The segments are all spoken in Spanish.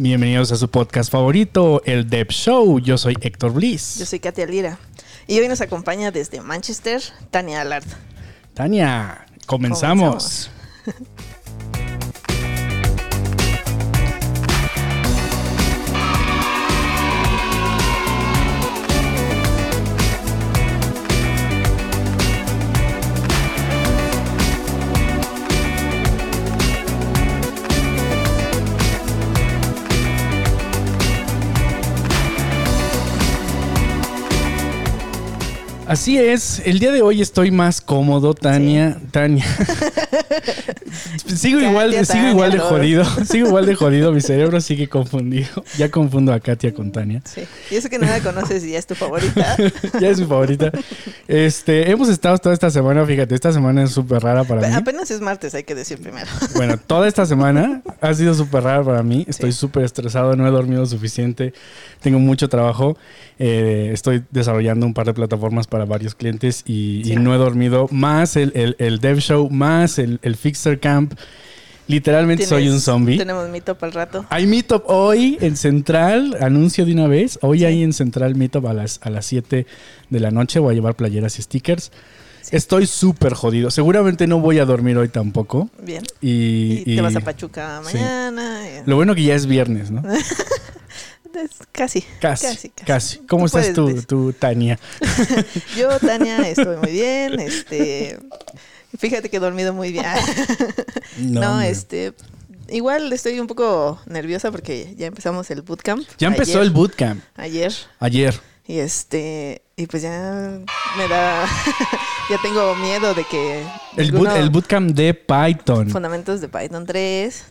Bienvenidos a su podcast favorito, el Dev Show. Yo soy Héctor Bliss. Yo soy Katia Lira. Y hoy nos acompaña desde Manchester Tania Allard. Tania, comenzamos. Así es, el día de hoy estoy más cómodo, Tania. Tania. sigo igual, sigo igual de jodido. Sigo igual de jodido, mi cerebro sigue confundido. Ya confundo a Katia con Tania. Sí. Y eso que no la conoces y ya es tu favorita. ya es mi favorita. Este, hemos estado toda esta semana, fíjate, esta semana es súper rara para mí. Apenas es martes, hay que decir primero. bueno, toda esta semana ha sido súper rara para mí. Estoy súper estresado, no he dormido suficiente, tengo mucho trabajo. Eh, estoy desarrollando un par de plataformas para varios clientes y, no he dormido. Más el, el, Dev Show, más el, el Fixer Camp. Literalmente soy un zombie. Tenemos Meetup al rato. Hay Meetup hoy en Central, anuncio de una vez. Hoy hay en Central Meetup a las, a las 7 de la noche. Voy a llevar playeras y stickers. Estoy súper jodido. Seguramente no voy a dormir hoy tampoco. Bien. Y, te vas a Pachuca mañana. Lo bueno que ya es viernes, ¿no? Casi, casi. Casi, ¿Cómo estás tú, Tania? Yo, Tania, estoy muy bien. Este, fíjate que he dormido muy bien. no, este, igual estoy un poco nerviosa porque ya empezamos el bootcamp. Ya empezó el bootcamp. Ayer. Ayer. Y este, y pues ya me da, ya tengo miedo de que... El, el bootcamp de Python. Fundamentos de Python 3.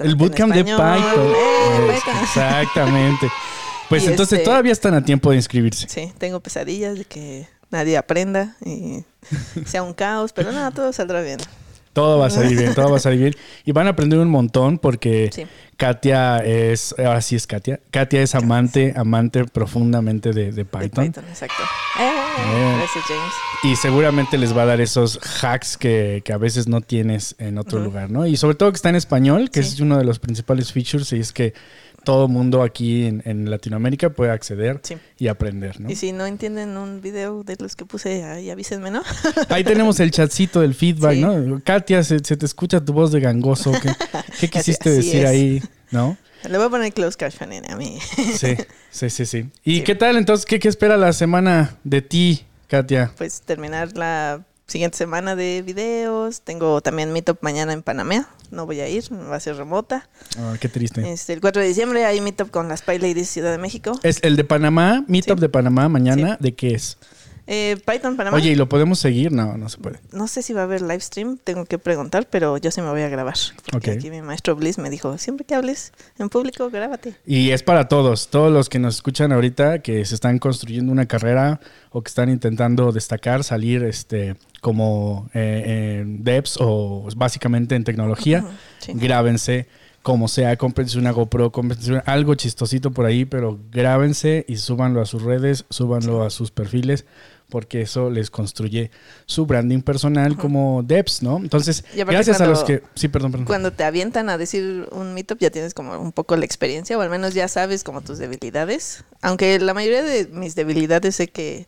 El bootcamp de Python. Eh, exactamente. Pues entonces este todavía están a tiempo de inscribirse. Sí, tengo pesadillas de que nadie aprenda y sea un caos, pero nada, todo saldrá bien. Todo va a salir bien, todo va a salir bien. Y van a aprender un montón porque Katia es, ahora sí es Katia. Katia es amante, amante profundamente de, Python. Python, exacto. Eh, eh, gracias, James. Y seguramente les va a dar esos hacks que, a veces no tienes en otro lugar, ¿no? Y sobre todo que está en español, que es uno de los principales features, y es que todo mundo aquí en, Latinoamérica puede acceder y aprender, ¿no? Y si no entienden un video de los que puse, ahí avísenme, ¿no? Ahí tenemos el chatcito del feedback, ¿no? Katia, se, te escucha tu voz de gangoso. ¿Qué, quisiste decir ahí, no? Le voy a poner close captioning a mí. Sí, sí, sí, sí. ¿Y qué tal entonces? ¿Qué, ¿Qué espera la semana de ti, Katia? Pues terminar la siguiente semana de videos. Tengo también Meetup mañana en Panamá. No voy a ir, va a ser remota. Ah, qué triste. Este, el 4 de diciembre hay Meetup con las Py Ladies Ciudad de México. Es el de Panamá, Meetup de Panamá mañana. ¿De qué es? Eh, Python Panamá. Oye, ¿y lo podemos seguir? No, no se puede. No sé si va a haber live stream, tengo que preguntar, pero yo sí me voy a grabar. Porque aquí mi maestro Bliss me dijo, siempre que hables en público, grábate. Y es para todos, todos los que nos escuchan ahorita, que se están construyendo una carrera o que están intentando destacar, salir este como eh, en devs o básicamente en tecnología, grábense como sea, cómprense una GoPro, cómprense algo chistosito por ahí, pero grábense y súbanlo a sus redes, súbanlo a sus perfiles porque eso les construye su branding personal como devs, ¿no? Entonces, gracias a los que... Sí, perdón, perdón. Cuando te avientan a decir un meetup ya tienes como un poco la experiencia o al menos ya sabes como tus debilidades. Aunque la mayoría de mis debilidades sé que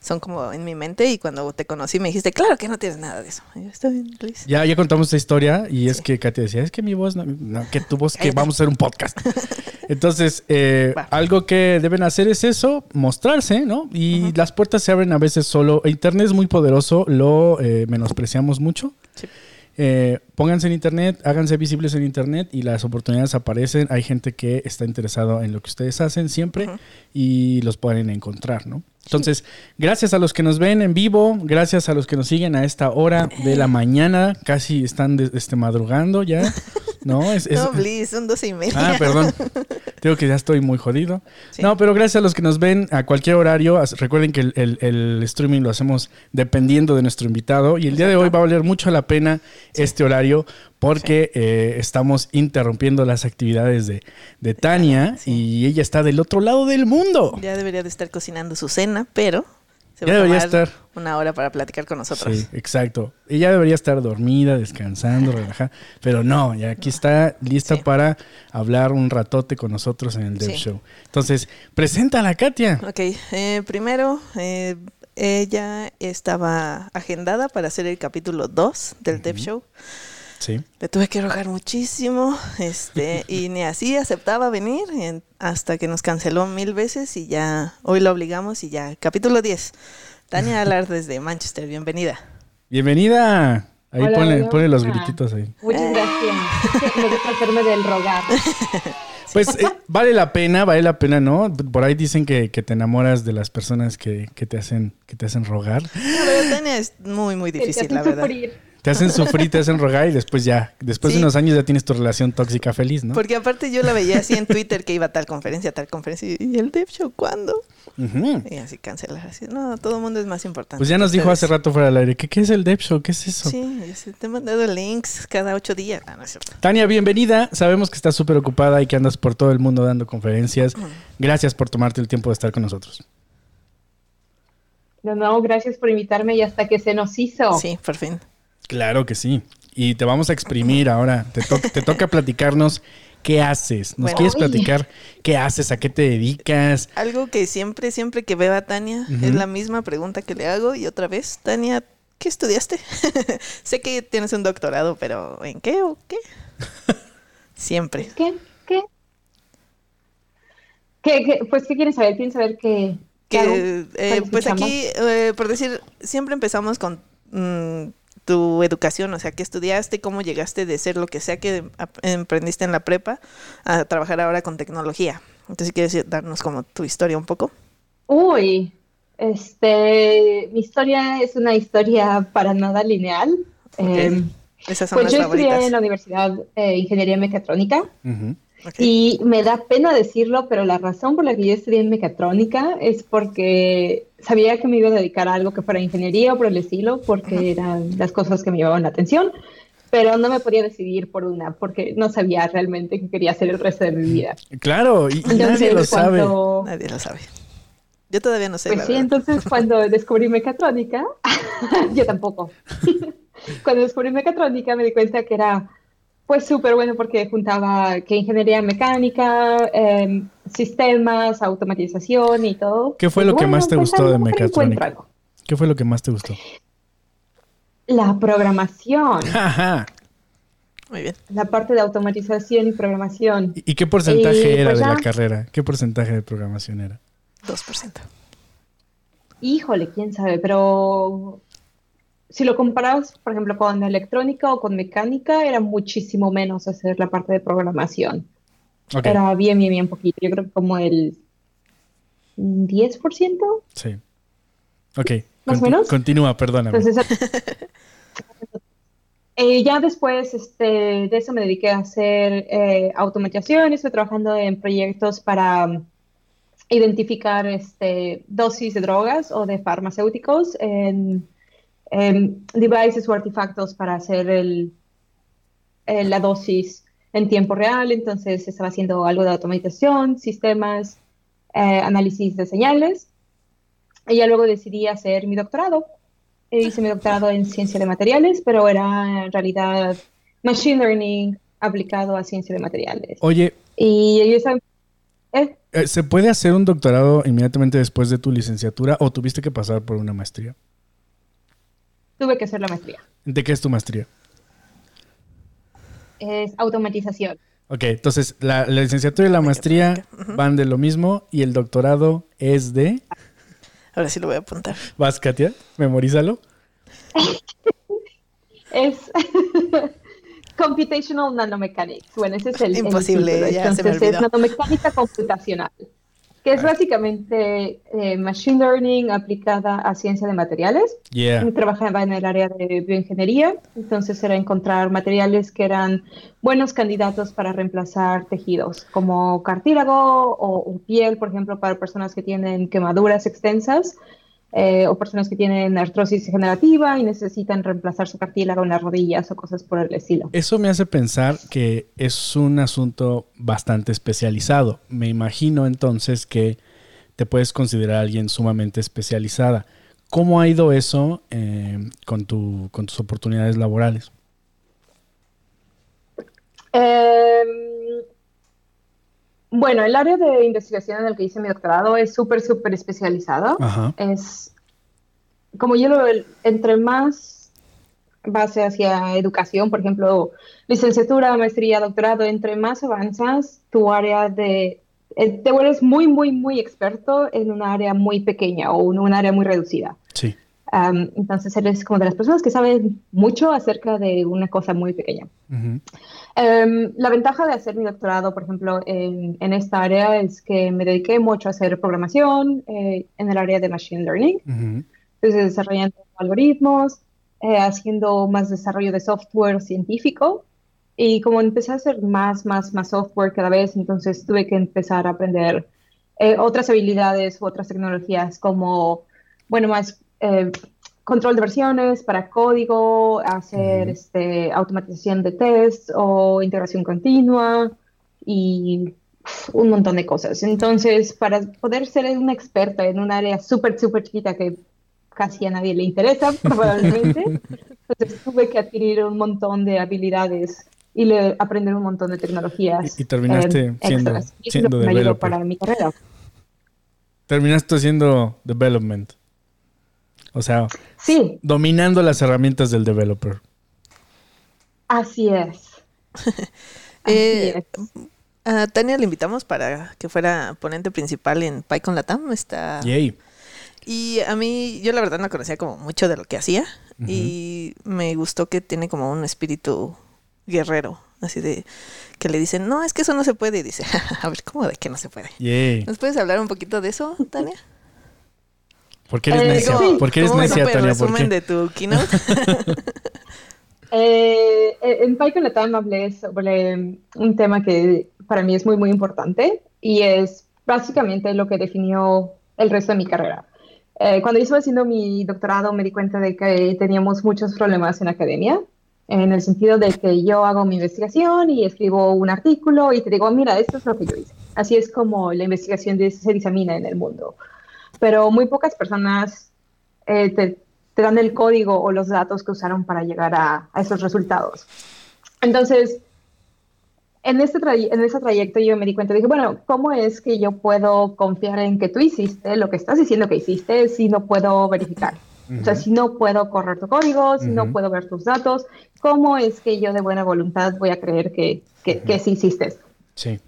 son como en mi mente y cuando te conocí me dijiste, claro que no tienes nada de eso. Está bien, Ya, ya contamos esta historia y es que Katy decía, es que mi voz, no, que tu voz, que vamos a hacer un podcast. Entonces, eh, algo que deben hacer es eso, mostrarse, ¿no? Y las puertas se abren a veces solo. Internet es muy poderoso, lo eh, menospreciamos mucho. Sí. Eh, pónganse en internet, háganse visibles en internet y las oportunidades aparecen. Hay gente que está interesado en lo que ustedes hacen siempre y los pueden encontrar, ¿no? Entonces, gracias a los que nos ven en vivo, gracias a los que nos siguen a esta hora de la mañana, casi están este, madrugando ya. No, es, no, please, son doce y media. Ah, perdón. Digo que ya estoy muy jodido. No, pero gracias a los que nos ven a cualquier horario. Recuerden que el, streaming lo hacemos dependiendo de nuestro invitado. Y el día de hoy va a valer mucho la pena este horario porque eh, estamos interrumpiendo las actividades de, de Tania y ella está del otro lado del mundo. Ya debería de estar cocinando su cena, pero Se ya debería estar. Una hora para platicar con nosotros. Sí, exacto. Ella debería estar dormida, descansando, relajada. Pero no, ya aquí está lista para hablar un ratote con nosotros en el Dev Show. Entonces, preséntala, Katia. Ok, eh, primero, eh, ella estaba agendada para hacer el capítulo 2 del Dev Show. Sí. Le tuve que rogar muchísimo, este, y ni así aceptaba venir, hasta que nos canceló mil veces y ya, hoy lo obligamos y ya. Capítulo 10. Tania Alar desde Manchester, bienvenida. Bienvenida. Ahí pone, los grititos ahí. Muchas gracias. Me gusta hacerme del rogar. Pues eh, vale la pena, vale la pena, ¿no? Por ahí dicen que, te enamoras de las personas que, te hacen que te hacen rogar. No, pero Tania es muy, muy difícil, la verdad. Te hacen sufrir, te hacen rogar y después ya, después de unos años ya tienes tu relación tóxica feliz, ¿no? Porque aparte yo la veía así en Twitter que iba a tal conferencia, a tal conferencia. ¿Y el Dev Show cuándo? Y así cancelar, así. No, todo el mundo es más importante. Pues ya nos dijo hace rato fuera del aire, ¿qué, ¿qué es el Dev Show? ¿Qué es eso? Sí, te he mandado links cada ocho días. Tania, bienvenida. Sabemos que estás súper ocupada y que andas por todo el mundo dando conferencias. Gracias por tomarte el tiempo de estar con nosotros. No, no, gracias por invitarme y hasta que se nos hizo. Sí, por fin. Claro que sí. Y te vamos a exprimir ahora. Te, te toca platicarnos qué haces. ¿Nos quieres platicar qué haces? ¿A qué te dedicas? Algo que siempre, siempre que veo a Tania, es la misma pregunta que le hago. Y otra vez, Tania, ¿qué estudiaste? sé que tienes un doctorado, pero ¿en qué o qué? siempre. ¿Qué? ¿Qué? ¿Qué, Pues, ¿qué quieres saber? ¿Quieres saber qué? Que, eh, pues aquí, eh, por decir, siempre empezamos con mm, tu educación, o sea, qué estudiaste, cómo llegaste de ser lo que sea que emprendiste en la prepa a trabajar ahora con tecnología. Entonces, ¿quieres darnos como tu historia un poco? Uy, este, mi historia es una historia para nada lineal. Em, Esas son pues yo estudié en la Universidad de Ingeniería Mecatrónica. Y me da pena decirlo, pero la razón por la que yo estudié en mecatrónica es porque sabía que me iba a dedicar a algo que fuera ingeniería o por el estilo, porque eran las cosas que me llamaban la atención, pero no me podía decidir por una, porque no sabía realmente qué quería hacer el resto de mi vida. Claro, y, nadie lo sabe. Nadie lo sabe. Yo todavía no sé. Pues sí, entonces cuando descubrí mecatrónica, yo tampoco. cuando descubrí mecatrónica me di cuenta que era pues súper bueno porque juntaba que ingeniería mecánica, em, sistemas, automatización y todo. ¿Qué fue lo que más te pues gustó de mecatrónica? ¿Qué fue lo que más te gustó? La programación. Muy bien. La parte de automatización y programación. ¿Y qué porcentaje era pues de la carrera? ¿Qué porcentaje de programación era? 2%. Híjole, quién sabe, pero si lo comparas, por ejemplo, con electrónica o con mecánica, era muchísimo menos hacer la parte de programación. Era bien, bien, bien poquito. Yo creo que como el 10%. Sí. Ok. Más o menos. Continúa, perdóname. eh, ya después este, de eso me dediqué a hacer eh, automatización. Estoy trabajando en proyectos para um, identificar este, dosis de drogas o de farmacéuticos en Em, devices o artefactos para hacer el, eh, la dosis en tiempo real. Entonces estaba haciendo algo de automatización, sistemas, eh, análisis de señales. Y ya luego decidí hacer mi doctorado. E hice mi doctorado en ciencia de materiales, pero era en realidad machine learning aplicado a ciencia de materiales. Oye. Y ¿eh? ¿Se puede hacer un doctorado inmediatamente después de tu licenciatura o tuviste que pasar por una maestría? Tuve que hacer la maestría. ¿De qué es tu maestría? Es automatización. Ok, entonces la, licenciatura y la maestría van de lo mismo y el doctorado es de... Ahora sí lo voy a apuntar. ¿Vas, Katia? Memorízalo. es Computational Nanomechanics. Bueno, ese es el... Imposible, ya se me olvidó. es nanomecánica computacional que es básicamente eh, Machine Learning aplicada a ciencia de materiales. Trabajaba en el área de bioingeniería, entonces era encontrar materiales que eran buenos candidatos para reemplazar tejidos, como cartílago o piel, por ejemplo, para personas que tienen quemaduras extensas. Eh, o personas que tienen artrosis degenerativa y necesitan reemplazar su cartílago en las rodillas o cosas por el estilo. Eso me hace pensar que es un asunto bastante especializado. Me imagino entonces que te puedes considerar alguien sumamente especializada. ¿Cómo ha ido eso eh, con, tu, con tus oportunidades laborales? Em, bueno, el área de investigación en el que hice mi doctorado es súper, súper especializado. Es, como yo lo, entre más base hacia educación, por ejemplo, licenciatura, maestría, doctorado, entre más avanzas, tu área de, eh, te vuelves muy, muy, muy experto en un área muy pequeña o en un área muy reducida. Sí. Entonces eres como de las personas que saben mucho acerca de una cosa muy pequeña. Em, la ventaja de hacer mi doctorado, por ejemplo, en, esta área es que me dediqué mucho a hacer programación eh, en el área de Machine Learning. Entonces, desarrollando algoritmos, eh, haciendo más desarrollo de software científico. Y como empecé a hacer más, más, más software cada vez, entonces tuve que empezar a aprender eh, otras habilidades u otras tecnologías como, bueno, más control de versiones para código, hacer este, automatización de test o integración continua y un montón de cosas. Entonces, para poder ser una experta en un área súper, súper chiquita que casi a nadie le interesa, probablemente, entonces tuve que adquirir un montón de habilidades y le, aprender un montón de tecnologías. Y, terminaste eh, siendo, siendo developer. para mi carrera. Terminaste haciendo development. O sea, sí. dominando las herramientas del developer. Así es. Eh, a Tania le invitamos para que fuera ponente principal en PyCon Latam. Está... Y a mí, yo la verdad no conocía como mucho de lo que hacía. Y me gustó que tiene como un espíritu guerrero. Así de que le dicen, no, es que eso no se puede. Y dice, a ver, ¿cómo de que no se puede? ¿Nos puedes hablar un poquito de eso, Tania? ¿Por qué eres eh, necia? ¿Por qué eres necia, Tania? resumen de tu keynote? eh, en Python Latam hablé sobre un tema que para mí es muy, muy importante y es básicamente lo que definió el resto de mi carrera. Eh, cuando hice haciendo mi doctorado me di cuenta de que teníamos muchos problemas en academia, en el sentido de que yo hago mi investigación y escribo un artículo y te digo, mira, esto es lo que yo hice. Así es como la investigación se disemina en el mundo pero muy pocas personas eh, te, dan el código o los datos que usaron para llegar a, esos resultados. Entonces, en, este en ese trayecto yo me di cuenta, dije, bueno, ¿cómo es que yo puedo confiar en que tú hiciste lo que estás diciendo que hiciste si no puedo verificar? O sea, si no puedo correr tu código, si no puedo ver tus datos, ¿cómo es que yo de buena voluntad voy a creer que, que, que sí hiciste? Sí.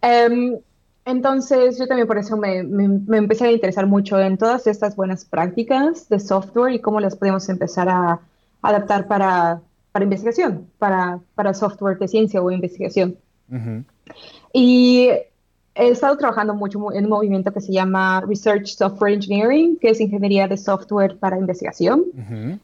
Um, entonces, yo también por eso me, empecé a interesar mucho en todas estas buenas prácticas de software y cómo las podemos empezar a adaptar para, investigación, para, para software de ciencia o investigación. Y he estado trabajando mucho en un movimiento que se llama Research Software Engineering, que es ingeniería de software para investigación.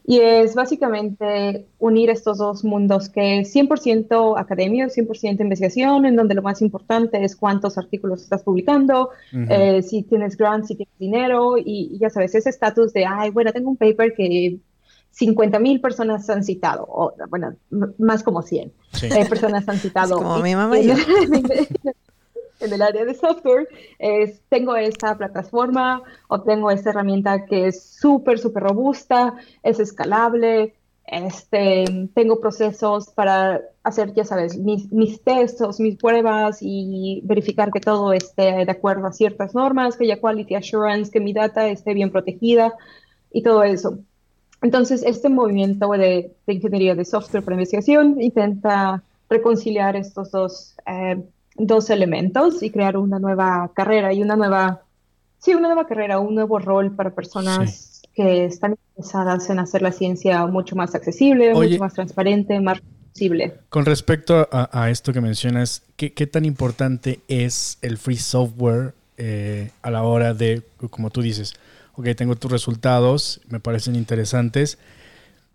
Y es básicamente unir estos dos mundos que es 100% academia, 100% investigación, en donde lo más importante es cuántos artículos estás publicando, eh, si tienes grants, si tienes dinero, y, ya sabes, ese estatus de, ay, bueno, tengo un paper que 50 mil personas han citado, o bueno, más como 100 eh, personas han citado. como mi mamá en el área de software es, tengo esta plataforma o tengo esta herramienta que es súper, súper robusta, es escalable, este, tengo procesos para hacer, ya sabes, mis, mis textos, mis pruebas y verificar que todo esté de acuerdo a ciertas normas, que haya quality assurance, que mi data esté bien protegida y todo eso. Entonces, este movimiento de, de ingeniería de software para investigación intenta reconciliar estos dos eh, dos elementos y crear una nueva carrera y una nueva, sí, una nueva carrera, un nuevo rol para personas que están interesadas en hacer la ciencia mucho más accesible, mucho más transparente, más posible. Con respecto a, esto que mencionas, ¿qué, tan importante es el free software eh, a la hora de, como tú dices, ok, tengo tus resultados, me parecen interesantes,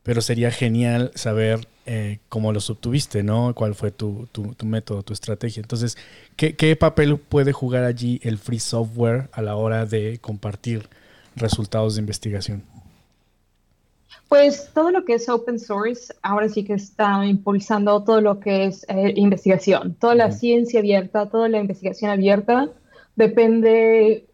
pero sería genial saber eh, cómo los obtuviste, ¿no? ¿Cuál fue tu, método, tu estrategia? Entonces, ¿qué, papel puede jugar allí el free software a la hora de compartir resultados de investigación? Pues todo lo que es open source ahora sí que está impulsando todo lo que es eh, investigación, toda la ciencia abierta, toda la investigación abierta depende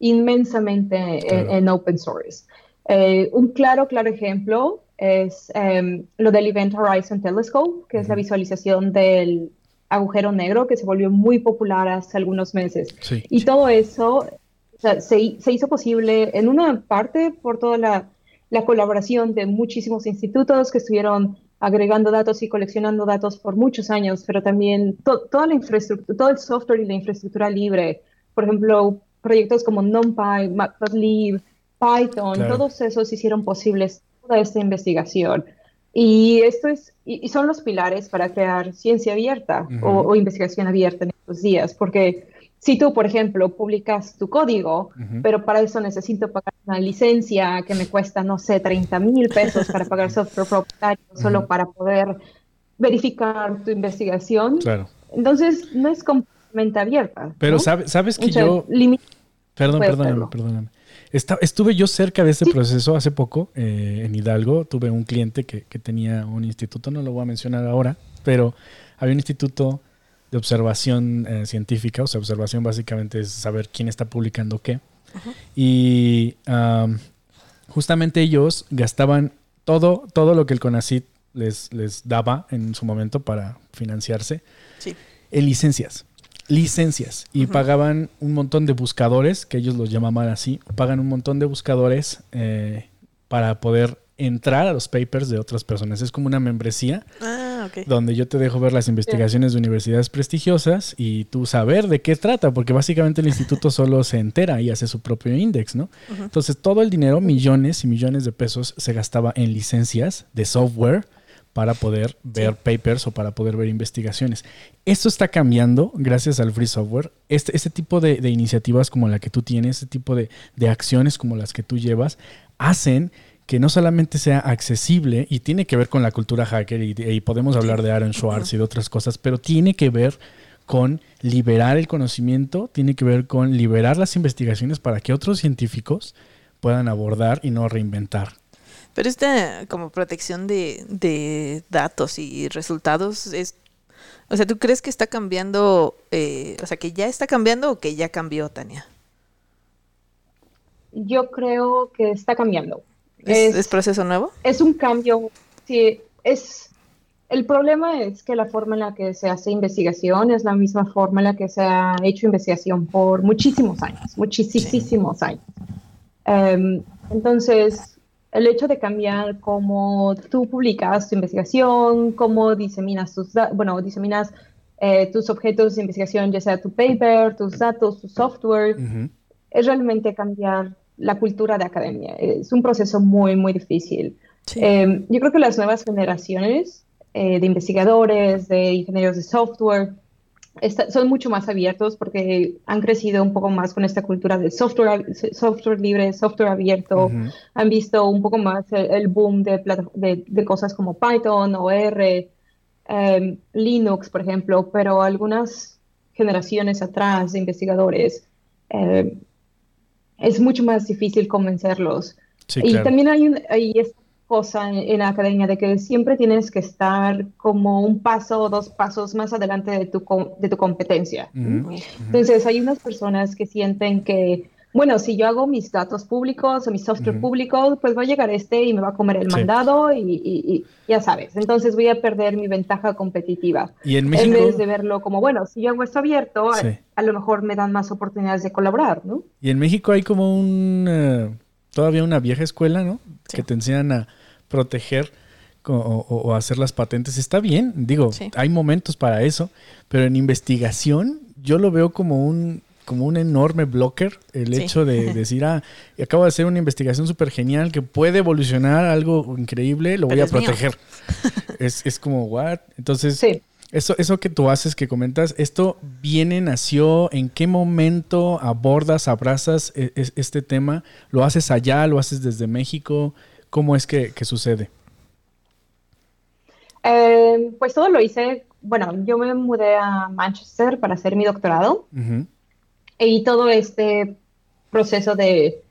inmensamente en, open source. Eh, un claro, claro ejemplo es em, lo del Event Horizon Telescope, que es la visualización del agujero negro que se volvió muy popular hace algunos meses. y todo eso se, se, hizo posible en una parte por toda la, la colaboración de muchísimos institutos que estuvieron agregando datos y coleccionando datos por muchos años, pero también toda la infraestructura, todo el software y la infraestructura libre. Por ejemplo, proyectos como NumPy, Matplotlib, Python, todos esos hicieron posibles toda esta investigación. Y esto es, y, son los pilares para crear ciencia abierta o, investigación abierta en estos días, porque si tú, por ejemplo, publicas tu código, pero para eso necesito pagar una licencia que me cuesta, no sé, 30 mil pesos para pagar software propietario solo para poder verificar tu investigación. Claro. Entonces, no es completamente abierta. Pero sabes que yo... Perdón, perdóname, perdóname. Estuve yo cerca de ese proceso hace poco eh, en Hidalgo. Tuve un cliente que, que, tenía un instituto, no lo voy a mencionar ahora, pero había un instituto de observación eh, científica. O sea, observación básicamente es saber quién está publicando qué. Y justamente ellos gastaban todo, todo lo que el CONACIT les, les daba en su momento para financiarse en licencias licencias y pagaban un montón de buscadores, que ellos los llamaban así, pagan un montón de buscadores eh, para poder entrar a los papers de otras personas. Es como una membresía ah, donde yo te dejo ver las investigaciones de universidades prestigiosas y tú saber de qué trata, porque básicamente el instituto solo se entera y hace su propio index, ¿no? Entonces todo el dinero, millones y millones de pesos, se gastaba en licencias de software para poder ver papers o para poder ver investigaciones. Esto está cambiando gracias al free software. Este, este tipo de, iniciativas como la que tú tienes, este tipo de, acciones como las que tú llevas, hacen que no solamente sea accesible y tiene que ver con la cultura hacker y, podemos hablar de Aaron Schwartz y de otras cosas, pero tiene que ver con liberar el conocimiento, tiene que ver con liberar las investigaciones para que otros científicos puedan abordar y no reinventar pero esta como protección de, datos y resultados es, o sea, ¿tú crees que está cambiando, eh, o sea, que ya está cambiando o que ya cambió, Tania? Yo creo que está cambiando. ¿Es, proceso nuevo? Es un cambio, sí, es... El problema es que la forma en la que se hace investigación es la misma forma en la que se ha hecho investigación por muchísimos años, muchísimos años. Em, entonces, el hecho de cambiar cómo tú publicas tu investigación, cómo diseminas tus, bueno, diseminas eh, tus objetos de investigación, ya sea tu paper, tus datos, tu software, es realmente cambiar la cultura de academia. Es un proceso muy, muy difícil. Em, yo creo que las nuevas generaciones eh, de investigadores, de ingenieros de software, son mucho más abiertos porque han crecido un poco más con esta cultura de software, software libre, software abierto. Han visto un poco más el, boom de, de, cosas como Python o R, em, Linux, por ejemplo, pero algunas generaciones atrás de investigadores em, es mucho más difícil convencerlos. y también hay, un, hay cosa en, la academia de que siempre tienes que estar como un paso o dos pasos más adelante de tu, de tu competencia. Entonces, hay unas personas que sienten que, bueno, si yo hago mis datos públicos o mi software público, pues va a llegar este y me va a comer el mandado y, ya sabes. Entonces voy a perder mi ventaja competitiva. ¿Y en, México? vez de verlo como, bueno, si yo hago esto abierto, a, lo mejor me dan más oportunidades de colaborar, ¿no? Y en México hay como un... Todavía una vieja escuela, ¿no? Que te enseñan a proteger o, hacer las patentes. Está bien, digo, hay momentos para eso, pero en investigación yo lo veo como un, como un enorme blocker el hecho de decir, ah, acabo de hacer una investigación súper genial que puede evolucionar algo increíble, lo voy a proteger. es, es, como, what? Entonces, eso, eso que tú haces, que comentas, ¿esto viene, nació? ¿En qué momento abordas, abrazas e, e, este tema? ¿Lo haces allá? ¿Lo haces desde México? ¿Cómo es que, sucede? Eh, pues todo lo hice, bueno, yo me mudé a Manchester para hacer mi doctorado y todo este proceso de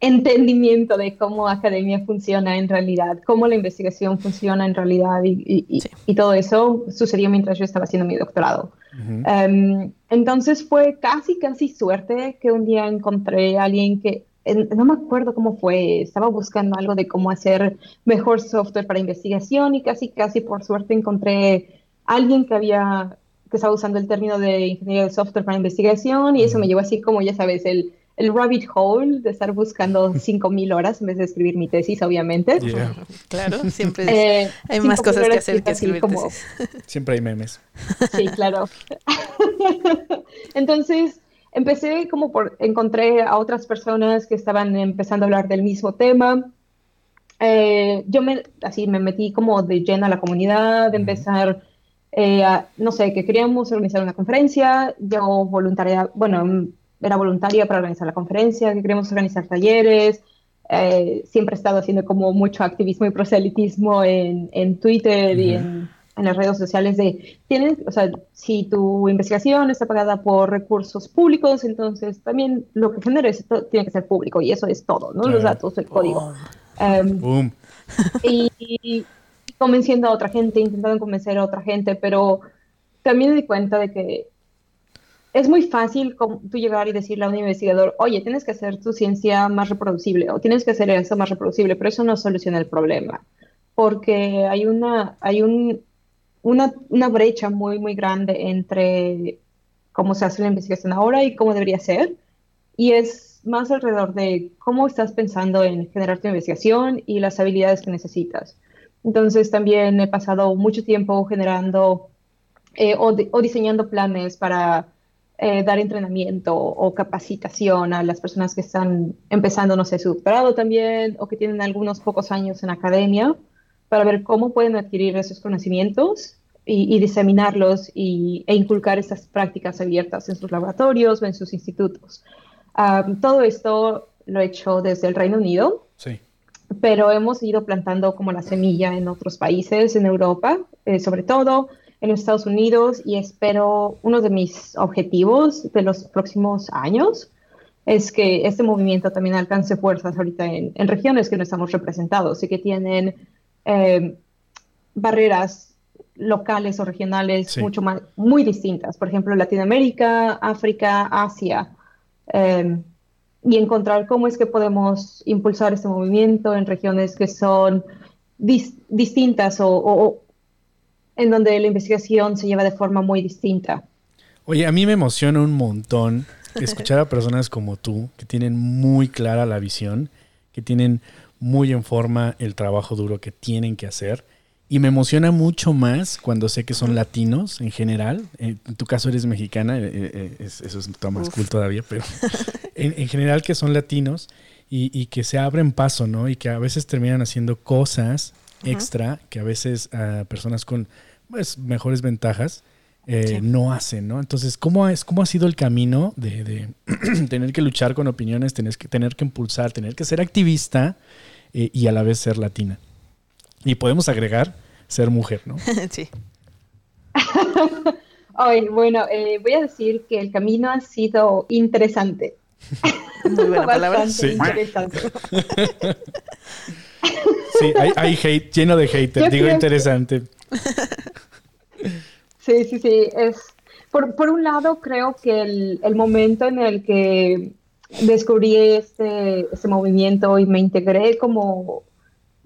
entendimiento de cómo academia funciona en realidad, cómo la investigación funciona en realidad y, todo eso sucedió mientras yo estaba haciendo mi doctorado. Em, entonces fue casi, casi suerte que un día encontré a alguien que, no me acuerdo cómo fue, estaba buscando algo de cómo hacer mejor software para investigación y casi, casi por suerte encontré a alguien que había que estaba usando el término de ingeniería de software para investigación y eso me llevó así como, ya sabes, el, el rabbit hole de estar buscando 5.000 horas en vez de escribir mi tesis, obviamente. Claro, siempre eh, hay más cosas que hacer que escribir tesis. Siempre hay memes. Sí, claro. Entonces, empecé como por, encontré a otras personas que estaban empezando a hablar del mismo tema. Eh, yo me, así me metí como de lleno a la comunidad, de empezar, eh, no sé, que queríamos organizar una conferencia, yo voluntaria, bueno, era voluntaria para organizar la conferencia, que queremos organizar talleres. Eh, siempre he estado haciendo como mucho activismo y proselitismo en, en Twitter y en, en, las redes sociales de, tienes, o sea, si tu investigación está pagada por recursos públicos, entonces también lo que generes tiene que ser público y eso es todo, ¿no? Los datos, el código. Um, y, y, convenciendo a otra gente, intentando convencer a otra gente, pero también me di cuenta de que es muy fácil tú llegar y decirle a un investigador, oye, tienes que hacer tu ciencia más reproducible o tienes que hacer eso más reproducible, pero eso no soluciona el problema, porque hay una, hay un, una, una brecha muy, muy grande entre cómo se hace la investigación ahora y cómo debería ser, y es más alrededor de cómo estás pensando en generar tu investigación y las habilidades que necesitas. Entonces también he pasado mucho tiempo generando eh, o diseñando planes para eh, dar entrenamiento o capacitación a las personas que están empezando, no sé, su doctorado también o que tienen algunos pocos años en academia para ver cómo pueden adquirir esos conocimientos y, diseminarlos y, e inculcar estas prácticas abiertas en sus laboratorios o en sus institutos. todo esto lo he hecho desde el Reino Unido. Sí pero hemos ido plantando como la semilla en otros países, en Europa, eh, sobre todo, en Estados Unidos y espero, uno de mis objetivos de los próximos años es que este movimiento también alcance fuerzas ahorita en, regiones que no estamos representados y que tienen eh, barreras locales o regionales mucho más, muy distintas. Por ejemplo, Latinoamérica, África, Asia. Eh, y encontrar cómo es que podemos impulsar este movimiento en regiones que son distintas o, en donde la investigación se lleva de forma muy distinta. Oye, a mí me emociona un montón escuchar a personas como tú, que tienen muy clara la visión, que tienen muy en forma el trabajo duro que tienen que hacer. Y me emociona mucho más cuando sé que son latinos en general. En tu caso eres mexicana, eh, eh, eso es más cool todavía, pero en, general que son latinos y, y, que se abren paso, ¿no? Y que a veces terminan haciendo cosas extra que a veces a personas con pues, mejores ventajas eh, no hacen, ¿no? Entonces, ¿cómo, es, ¿cómo ha sido el camino de, tener que luchar con opiniones, tener que, tener que impulsar, tener que ser activista eh, y a la vez ser latina? Y podemos agregar ser mujer, ¿no? sí. Ay, bueno, eh, voy a decir que el camino ha sido interesante. Muy buena palabra. Sí. interesante. sí, hay, hate, lleno de hate, digo interesante. Sí, sí, sí. Es, por, por un lado, creo que el, el, momento en el que descubrí este, este movimiento y me integré como,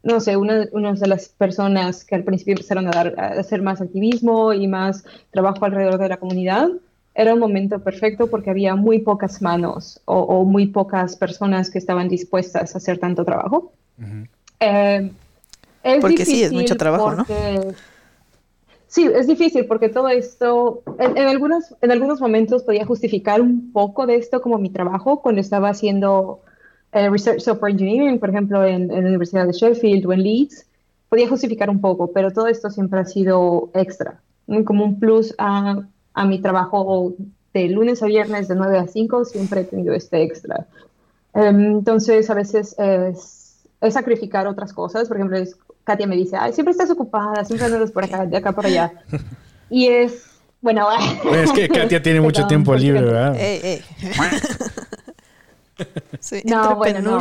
no sé, una, una, de las personas que al principio empezaron a, dar, a hacer más activismo y más trabajo alrededor de la comunidad, era un momento perfecto porque había muy pocas manos o, muy pocas personas que estaban dispuestas a hacer tanto trabajo. Eh, porque sí, es mucho trabajo, ¿no? Sí, es difícil porque todo esto, en, algunos, en algunos momentos podía justificar un poco de esto como mi trabajo cuando estaba haciendo eh, Research Software Engineering, por ejemplo, en, la Universidad de Sheffield o en Leeds, podía justificar un poco, pero todo esto siempre ha sido extra, como un plus a, a mi trabajo de lunes a viernes de 9 a 5, siempre he tenido este extra. Em, entonces, a veces es, es, sacrificar otras cosas, por ejemplo, es Katia me dice, Ay, siempre estás ocupada, siempre andas por acá, de acá por allá. Y es, bueno... Es que Katia tiene mucho tiempo libre, ¿verdad? Sí, no, bueno, no.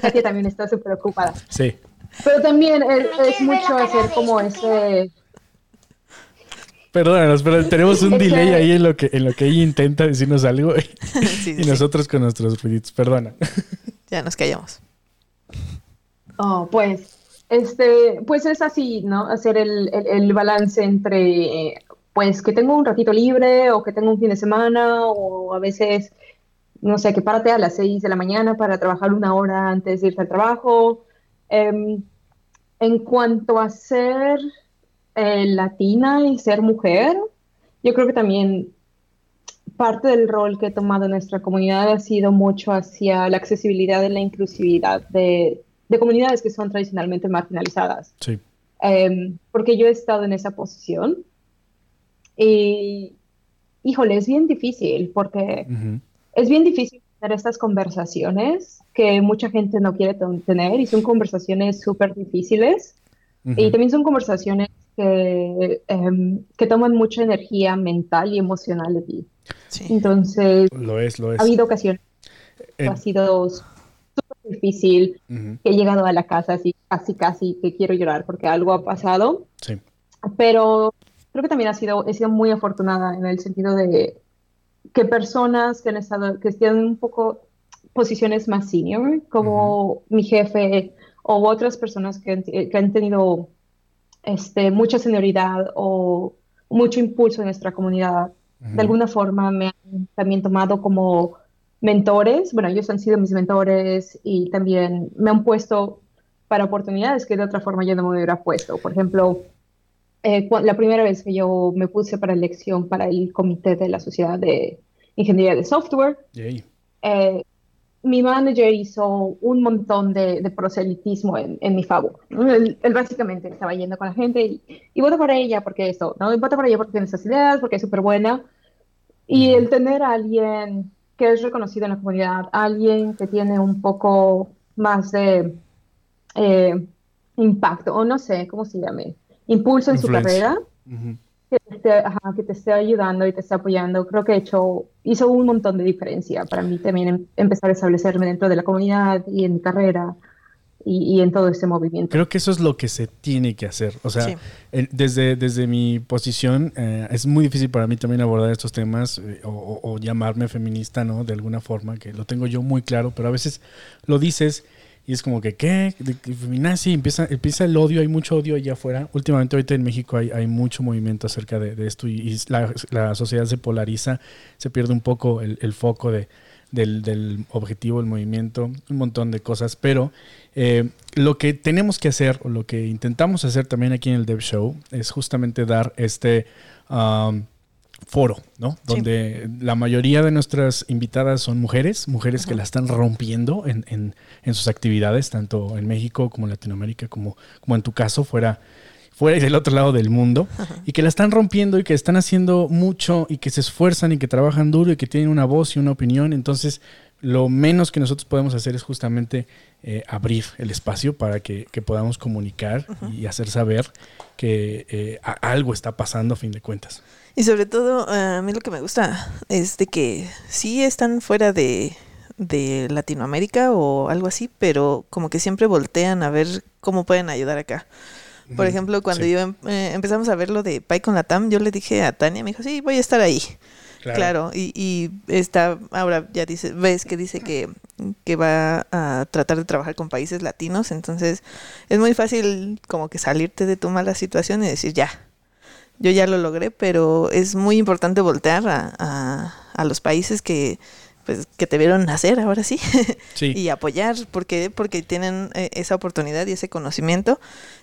Katia también está súper ocupada. Sí. Pero también es, mucho hacer como ese... Perdónanos, pero tenemos un delay ahí en lo que en lo que ella intenta decirnos algo y, nosotros con nuestros ruiditos. Perdona. Ya nos callamos. Oh, pues, este, pues es así, ¿no? Hacer el, el, balance entre, pues, que tengo un ratito libre o que tengo un fin de semana o a veces, no sé, que párate a las seis de la mañana para trabajar una hora antes de irte al trabajo. Em, en cuanto a ser eh, latina y ser mujer, yo creo que también parte del rol que he tomado en nuestra comunidad ha sido mucho hacia la accesibilidad y la inclusividad de, de comunidades que son tradicionalmente marginalizadas. Sí. Em, porque yo he estado en esa posición y, híjole, es bien difícil porque es bien difícil tener estas conversaciones que mucha gente no quiere tener y son conversaciones súper difíciles y también son conversaciones que, em, que toman mucha energía mental y emocional de ti. Entonces, lo es, lo es. ha habido ocasiones que ha sido difícil, que he llegado a la casa así casi, casi que quiero llorar porque algo ha pasado. Sí. Pero creo que también ha sido, he sido muy afortunada en el sentido de que personas que han estado, que tienen un poco posiciones más senior, como mi jefe o otras personas que, que, han tenido este, mucha senioridad o mucho impulso en nuestra comunidad, de alguna forma me han también tomado como mentores, bueno, ellos han sido mis mentores y también me han puesto para oportunidades que de otra forma yo no me hubiera puesto. Por ejemplo, eh, la primera vez que yo me puse para elección para el comité de la Sociedad de Ingeniería de Software, eh, mi manager hizo un montón de, proselitismo en, mi favor. Él, básicamente estaba yendo con la gente y, y vota por ella porque esto, ¿no? Vota por ella porque tiene esas ideas, porque es súper buena. Y el tener a alguien que es reconocido en la comunidad, alguien que tiene un poco más de eh, impacto, o no sé cómo se llame, impulso en su carrera, que, te esté, ayudando y te esté apoyando, creo que hecho, hizo un montón de diferencia para mí también em, empezar a establecerme dentro de la comunidad y en mi carrera y, en todo este movimiento. Creo que eso es lo que se tiene que hacer. O sea, desde, desde mi posición eh, es muy difícil para mí también abordar estos temas eh, o, llamarme feminista, ¿no? De alguna forma, que lo tengo yo muy claro, pero a veces lo dices y es como que, ¿qué? Feminazi, empieza, empieza el odio, hay mucho odio allá afuera. Últimamente ahorita en México hay, hay mucho movimiento acerca de, esto y, la, la, sociedad se polariza, se pierde un poco el, el foco de, del, del objetivo, el movimiento, un montón de cosas, pero eh, lo que tenemos que hacer, o lo que intentamos hacer también aquí en el Dev Show, es justamente dar este um, foro, ¿no? Donde la mayoría de nuestras invitadas son mujeres, mujeres que la están rompiendo en, en, sus actividades, tanto en México como en Latinoamérica, como, como en tu caso, fuera fuera y del otro lado del mundo, y que la están rompiendo y que están haciendo mucho y que se esfuerzan y que trabajan duro y que tienen una voz y una opinión. Entonces, lo menos que nosotros podemos hacer es justamente eh, abrir el espacio para que, podamos comunicar y hacer saber que eh, algo está pasando a fin de cuentas. Y sobre todo, a mí lo que me gusta es de que sí están fuera de, Latinoamérica o algo así, pero como que siempre voltean a ver cómo pueden ayudar acá. Por ejemplo, cuando yo em, eh, empezamos a ver lo de Pai con la TAM, yo le dije a Tania, me dijo, sí, voy a estar ahí. Claro, y, y, está, ahora ya dice, ves que dice que, que va a tratar de trabajar con países latinos, entonces es muy fácil como que salirte de tu mala situación y decir, ya, yo ya lo logré, pero es muy importante voltear a, a, los países que, pues, que te vieron nacer ahora sí, sí. y apoyar, porque porque tienen eh, esa oportunidad y ese conocimiento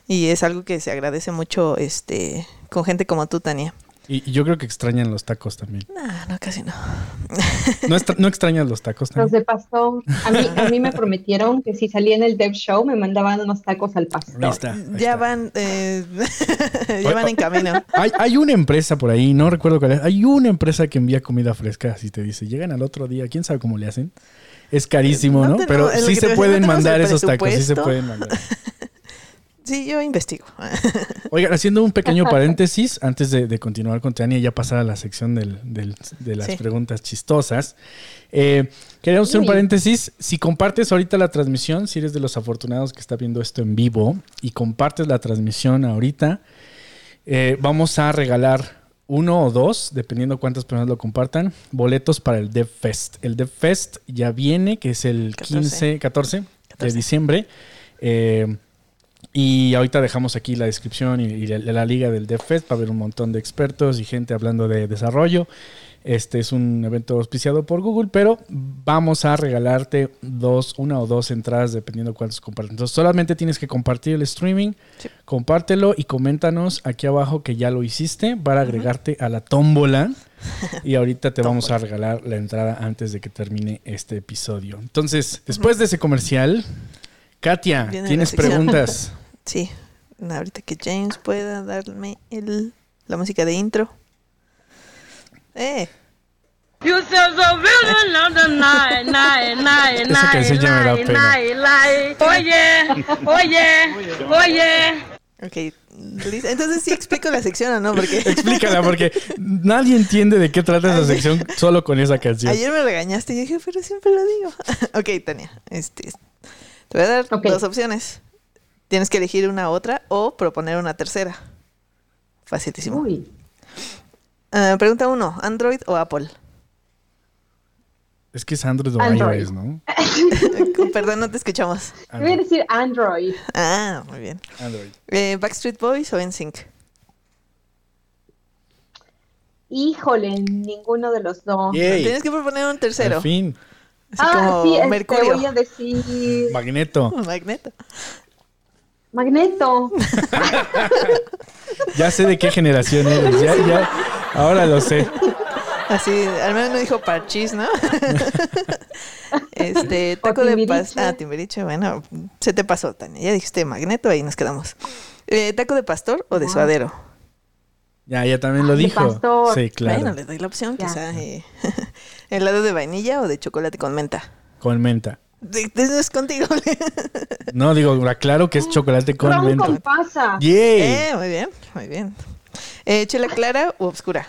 y es algo que se agradece mucho este con gente como tú, Tania. Y, yo creo que extrañan los tacos también. No, no, casi no. ¿No, ¿No, extrañas los tacos también? Los de pastor. A mí, a mí me prometieron que si salía en el Dev Show me mandaban unos tacos al pastor. ya van, eh, ya van en camino. Hay, hay, una empresa por ahí, no recuerdo cuál es. Hay una empresa que envía comida fresca, así te dice. Llegan al otro día, quién sabe cómo le hacen. Es carísimo, ¿no? Pero sí se pueden mandar esos tacos, sí se pueden mandar. Sí, yo investigo. Oigan, haciendo un pequeño paréntesis, antes de, continuar con Tania y ya pasar a la sección de las preguntas chistosas. Eh, queríamos hacer un paréntesis. Si compartes ahorita la transmisión, si eres de los afortunados que está viendo esto en vivo y compartes la transmisión ahorita, eh, vamos a regalar uno o dos, dependiendo cuántas personas lo compartan, boletos para el Dev Fest. El Dev Fest ya viene, que es el 15, 14, de diciembre. Eh, y ahorita dejamos aquí la descripción y, la, la, liga del Dev Fest para ver un montón de expertos y gente hablando de desarrollo. Este es un evento auspiciado por Google, pero vamos a regalarte dos, una o dos entradas dependiendo cuántos comparten. Entonces solamente tienes que compartir el streaming, compártelo y coméntanos aquí abajo que ya lo hiciste para agregarte a la tómbola. Y ahorita te vamos a regalar la entrada antes de que termine este episodio. Entonces, después de ese comercial, Katia, ¿tienes preguntas? Sí, ahorita que James pueda darme el, la música de intro. Eh. You sound so really on the night, night, night, night, night, night, night. Oye, oye, oye. Ok, entonces sí explico la sección o no, porque... Explícala, porque nadie entiende de qué trata esa sección solo con esa canción. Ayer me regañaste y dije, pero siempre lo digo. ok, Tania, este, te voy a dar dos opciones. Tienes que elegir una otra o proponer una tercera. Facilísimo. Uy. Uh, pregunta uno, ¿Android o Apple? Es que es Android o iOS, ¿no? Perdón, no te escuchamos. Voy a decir Android. Ah, muy bien. Android. Eh, ¿Backstreet Boys o NSYNC? Híjole, ninguno de los dos. Tienes que proponer un tercero. Al fin. ah, sí, este, voy a decir... Magneto. Magneto. Magneto. ya sé de qué generación eres. Ya, ya, ahora lo sé. Así, al menos no dijo parchis, ¿no? este, taco de pastor. Ah, timbiriche, bueno, se te pasó, Tania. Ya dijiste magneto, ahí nos quedamos. Eh, ¿Taco de pastor o de suadero? Ya, ya también lo dijo. Pastor. Sí, claro. Bueno, le doy la opción, quizá. Eh, ¿Helado de vainilla o de chocolate con menta? Con menta. Es contigo. no, digo, claro que es chocolate con menta. Con pasa. Eh, muy bien, muy bien. Eh, ¿Chela clara u obscura?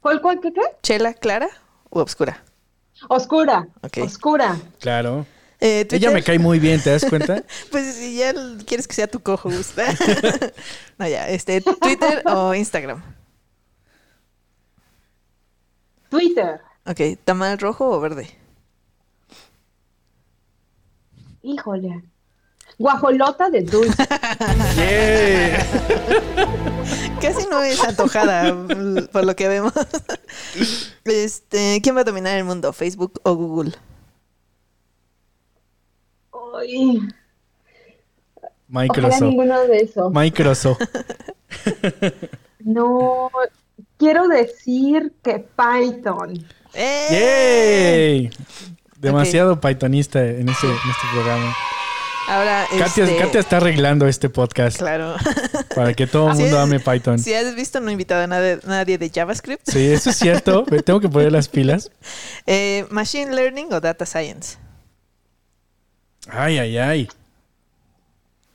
¿Cuál, cuál, qué, qué? ¿Chela clara u obscura? Oscura. Oscura. Claro. Eh, Ella me cae muy bien, ¿te das cuenta? pues si ya quieres que sea tu cojo, gusta. no, ya, este, ¿Twitter o Instagram? Twitter. Ok, ¿tamal rojo o verde? Híjole. Guajolota de dulce. Casi no es antojada por lo que vemos. Este, ¿quién va a dominar el mundo? ¿Facebook o Google? Microsoft. ninguno de esos. Microsoft. no, quiero decir que Python. ¡Yay! Demasiado pythonista en este, en este programa. Ahora, Katia, este... Katia, está arreglando este podcast. Claro. Para que todo el mundo ame Python. Si has visto, no he invitado a nadie, de JavaScript. Sí, eso es cierto. Tengo que poner las pilas. Eh, ¿Machine Learning o Data Science? Ay, ay, ay.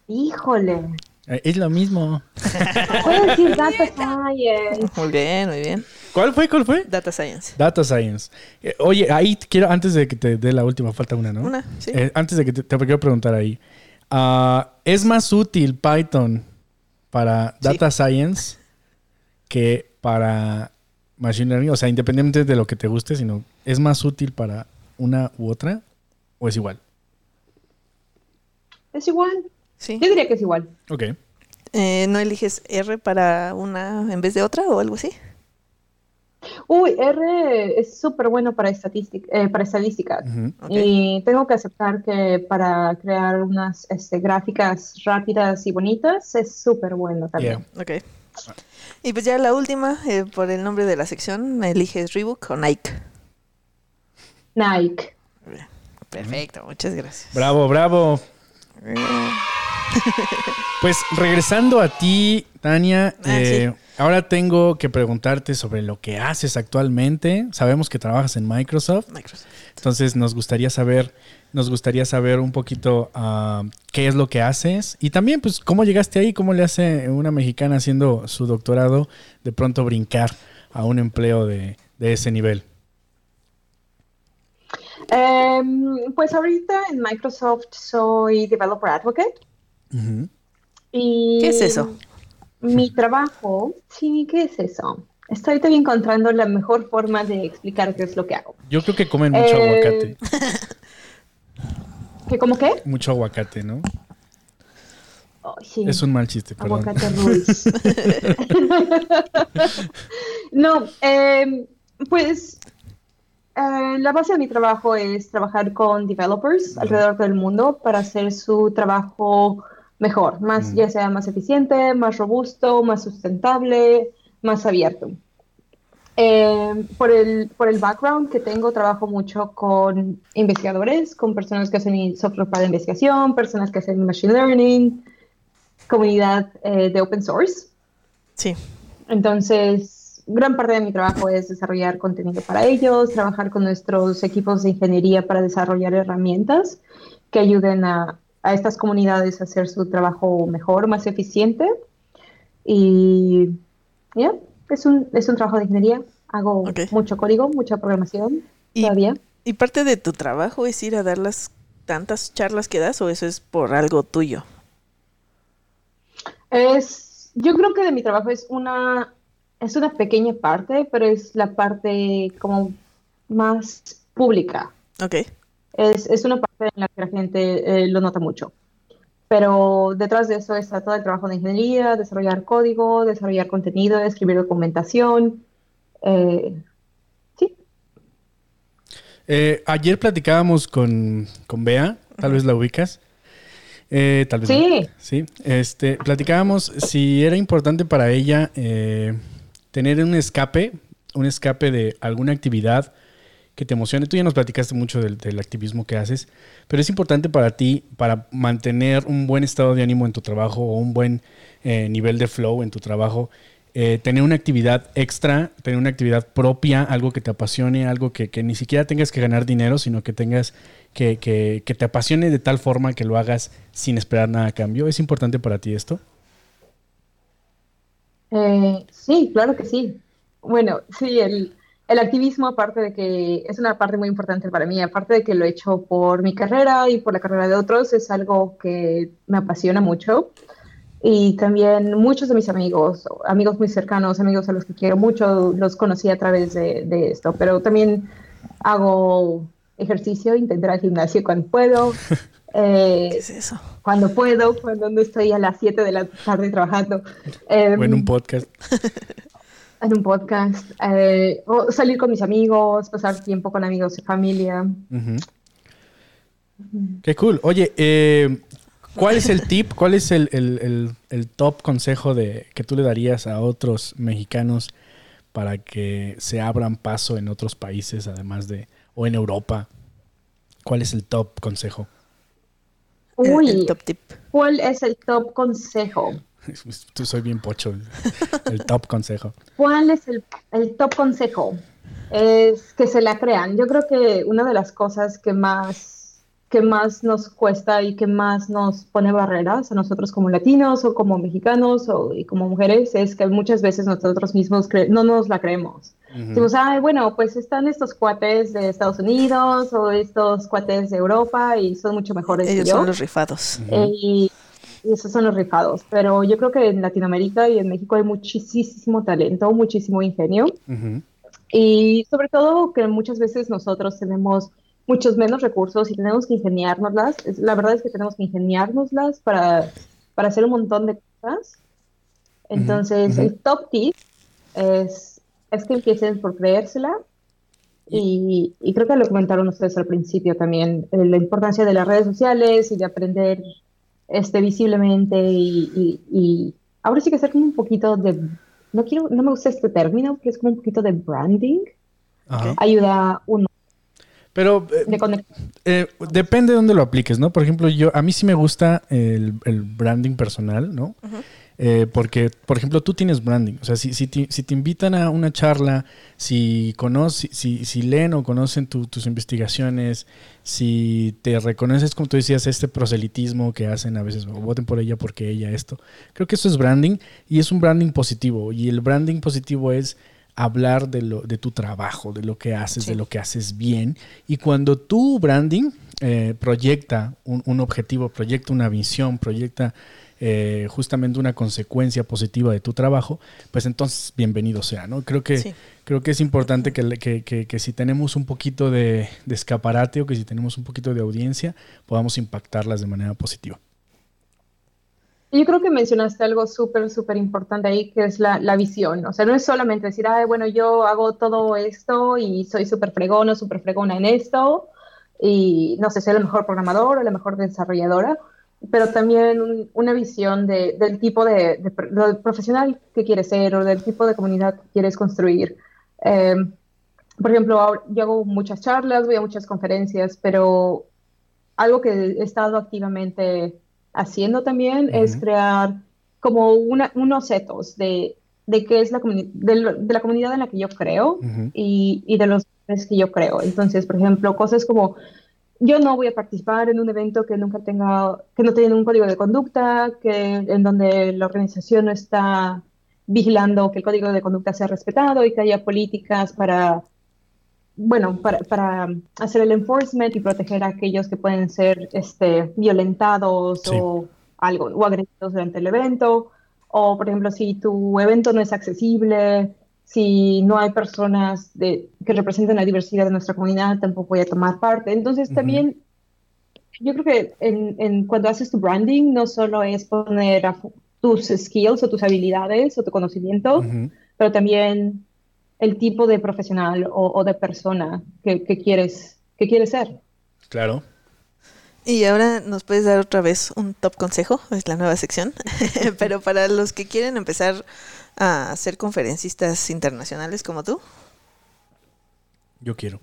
Híjole. Eh, es lo mismo. Puedo decir Data Science. Muy bien, muy bien. ¿Cuál fue? ¿Cuál fue? Data Science. Data Science. Eh, oye, ahí quiero, antes de que te dé la última, falta una, ¿no? Una, sí. Eh, antes de que te, te, quiero preguntar ahí. Uh, ¿Es más útil Python para Data Science que para Machine Learning? O sea, independientemente de lo que te guste, sino ¿es más útil para una u otra o es igual? Es igual. Sí. Yo diría que es igual. Ok. Eh, ¿No eliges R para una en vez de otra o algo así? Uy, R es súper bueno para, estadística, eh, para estadísticas. Y tengo que aceptar que para crear unas este, gráficas rápidas y bonitas es súper bueno también. Ok. Y pues ya la última, eh, por el nombre de la sección, ¿eliges Reebok o Nike? Nike. Perfecto, muchas gracias. Bravo, bravo. Pues regresando a ti, Tania, ah, eh, ahora tengo que preguntarte sobre lo que haces actualmente. Sabemos que trabajas en Microsoft. Microsoft. Entonces nos gustaría saber, nos gustaría saber un poquito ah, qué es lo que haces y también pues cómo llegaste ahí, cómo le hace una mexicana haciendo su doctorado de pronto brincar a un empleo de, de ese nivel. Em, pues ahorita en Microsoft soy Developer Advocate. Y ¿Qué es eso? Mi trabajo, sí, ¿qué es eso? Estoy todavía encontrando la mejor forma de explicar qué es lo que hago. Yo creo que comen mucho Eh, aguacate. ¿Qué, ¿Cómo qué? Mucho aguacate, ¿no? Sí. Es un mal chiste, perdón. Aguacate rules. no, eh, pues eh, la base de mi trabajo es trabajar con developers alrededor del mundo para hacer su trabajo mejor, más, Mm. ya sea más eficiente, más robusto, más sustentable, más abierto. Eh, por, el, por el background que tengo, trabajo mucho con investigadores, con personas que hacen software para investigación, personas que hacen machine learning, comunidad eh, de open source. Sí. Entonces, gran parte de mi trabajo es desarrollar contenido para ellos, trabajar con nuestros equipos de ingeniería para desarrollar herramientas que ayuden a, a estas comunidades a hacer su trabajo mejor, más eficiente. Y ya, es, un, es un trabajo de ingeniería. Hago mucho código, mucha programación Y- todavía. ¿Y parte de tu trabajo es ir a dar las tantas charlas que das o eso es por algo tuyo? Es, yo creo que de mi trabajo es una, es una pequeña parte, pero es la parte como más pública. Ok. Es, es una parte en la que la gente eh, lo nota mucho. Pero detrás de eso está todo el trabajo de ingeniería, desarrollar código, desarrollar contenido, escribir documentación. Eh, sí, Eh, ayer platicábamos con, con Bea, tal vez la ubicas. Eh, tal vez no. Sí. Sí. Este, platicábamos si era importante para ella eh, tener un escape, un escape de alguna actividad que te emocione. Tú ya nos platicaste mucho del, activismo que haces, pero es importante para ti, para mantener un buen estado de ánimo en tu trabajo o un buen eh, nivel de flow en tu trabajo, eh, tener una actividad extra, tener una actividad propia, algo que te apasione, algo que, ni siquiera tengas que ganar dinero, sino que tengas que, que- que te apasione de tal forma que lo hagas sin esperar nada a cambio. ¿Es importante para ti esto? Eh, sí, claro que sí. Bueno, sí, el, el activismo, aparte de que es una parte muy importante para mí, aparte de que lo he hecho por mi carrera y por la carrera de otros, es algo que me apasiona mucho. Y también muchos de mis amigos, amigos muy cercanos, amigos a los que quiero mucho, los conocí a través de, de esto. Pero también hago ejercicio, intento ir al gimnasio cuando puedo. Eh, ¿Qué es eso? cuando puedo, cuando no estoy a las 7 de la tarde trabajando. O en Em, un podcast. en un podcast, eh, o salir con mis amigos, pasar tiempo con amigos y familia. Qué cool. Oye, eh, ¿cuál es el tip, cuál es el, el- el- el top consejo de, que tú le darías a otros mexicanos para que se abran paso en otros países, además de, o en Europa? ¿Cuál es el top consejo? Uy, el top tip. ¿cuál es el top consejo? Tú soy bien pocho. El top consejo. ¿Cuál es el, el top consejo? Es que se la crean. Yo creo que una de las cosas que más, que más nos cuesta y que más nos pone barreras a nosotros como latinos o como mexicanos o, y como mujeres es que muchas veces nosotros mismos no nos la creemos. Ujú. Decimos, ay, bueno, pues están estos cuates de Estados Unidos o estos cuates de Europa y son mucho mejores Ellos que yo. son los rifados. Eh, y, y esos son los rifados. Pero yo creo que en Latinoamérica y en México hay muchísimo talento, muchísimo ingenio. Ujú. Y sobre todo que muchas veces nosotros tenemos muchos menos recursos y tenemos que ingeniárnoslas. La verdad es que tenemos que ingeniárnoslas para, para hacer un montón de cosas. Entonces, ujú. el top tip es, es que empiecen por creérsela. Y, y creo que lo comentaron ustedes al principio también, eh, la importancia de las redes sociales y de aprender este, visiblemente y, y- y ahora sí que hacer como un poquito de, no quiero, no me gusta este término, que es como un poquito de branding, Ajá. ayuda uno Pero eh, de. Eh, depende de dónde lo apliques, ¿no? Por ejemplo, yo a mí sí me gusta el, el branding personal, ¿no? Eh, porque, por ejemplo, tú tienes branding. O sea, si, si, te, si te invitan a una charla, si, conoce, si, si leen o conocen tus investigaciones, si te reconoces, como tú decías, este proselitismo que hacen a veces, o voten por ella porque ella esto. Creo que eso es branding y es un branding positivo. Y el branding positivo es hablar de, lo, de tu trabajo, de lo que haces, de lo que haces bien. Y cuando tu branding eh, proyecta un, un, objetivo, proyecta una visión, proyecta eh, justamente una consecuencia positiva de tu trabajo, pues entonces bienvenido sea, ¿no? Creo que, creo que es importante que, que, si tenemos un poquito de, de escaparate o que si tenemos un poquito de audiencia, podamos impactarlas de manera positiva. Yo creo que mencionaste algo súper, súper importante ahí, que es la, la, visión. O sea, no es solamente decir, Ay, bueno, yo hago todo esto y soy súper fregón o súper fregona en esto, y no sé, soy el mejor programador o la mejor desarrolladora, pero también una visión de, del tipo de, profesional que quieres ser o del tipo de comunidad que quieres construir. Em, por ejemplo, yo hago muchas charlas, voy a muchas conferencias, pero algo que he estado activamente haciendo también es crear como unos setos de, de qué es la, de, de, la comunidad en la que yo creo y, y, de los que yo creo. Entonces, por ejemplo, cosas como yo no voy a participar en un evento que nunca tenga, que no tiene un código de conducta, que en donde la organización no está vigilando que el código de conducta sea respetado y que haya políticas para bueno, para, para, hacer el enforcement y proteger a aquellos que pueden ser este, violentados o algo, o agredidos durante el evento. O, por ejemplo, si tu evento no es accesible, si no hay personas de, que representen la diversidad de nuestra comunidad, tampoco voy a tomar parte. Entonces, también, yo creo que en, en, cuando haces tu branding, no solo es poner tus skills o tus habilidades o tu conocimiento, pero también el tipo de profesional o, de persona que, quieres, que quieres ser. Claro. Y ahora nos puedes dar otra vez un top consejo, es la nueva sección, pero para los que quieren empezar a ser conferencistas internacionales como tú. Yo quiero.